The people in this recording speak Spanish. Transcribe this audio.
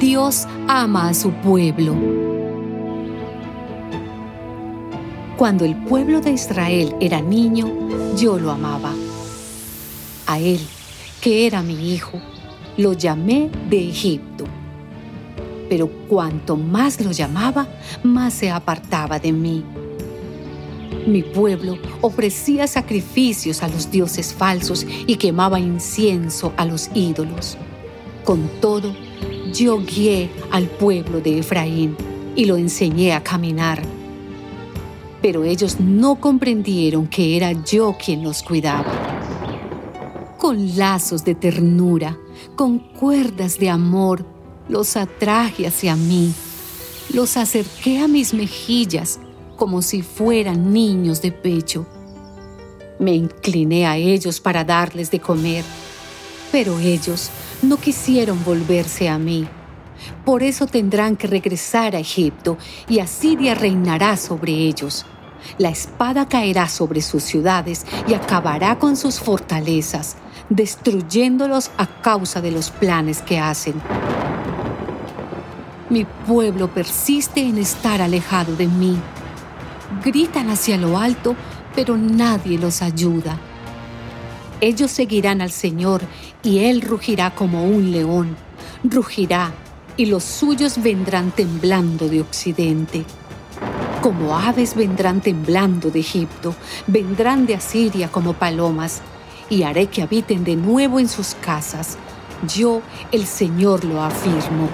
Dios ama a su pueblo. Cuando el pueblo de Israel era niño, yo lo amaba. A él, que era mi hijo, lo llamé de Egipto. Pero cuanto más lo llamaba, más se apartaba de mí. Mi pueblo ofrecía sacrificios a los dioses falsos y quemaba incienso a los ídolos. Con todo, yo guié al pueblo de Efraín y lo enseñé a caminar. Pero ellos no comprendieron que era yo quien los cuidaba. Con lazos de ternura, con cuerdas de amor, los atraje hacia mí. Los acerqué a mis mejillas como si fueran niños de pecho. Me incliné a ellos para darles de comer, pero ellos no quisieron volverse a mí. Por eso tendrán que regresar a Egipto y Asiria reinará sobre ellos. La espada caerá sobre sus ciudades y acabará con sus fortalezas, destruyéndolos a causa de los planes que hacen. Mi pueblo persiste en estar alejado de mí gritan hacia lo alto, pero nadie los ayuda. Ellos seguirán al Señor y Él rugirá como un león, rugirá y los suyos vendrán temblando de occidente. Como aves vendrán temblando de Egipto, vendrán de Asiria como palomas, y haré que habiten de nuevo en sus casas. Yo, el Señor, lo afirmo.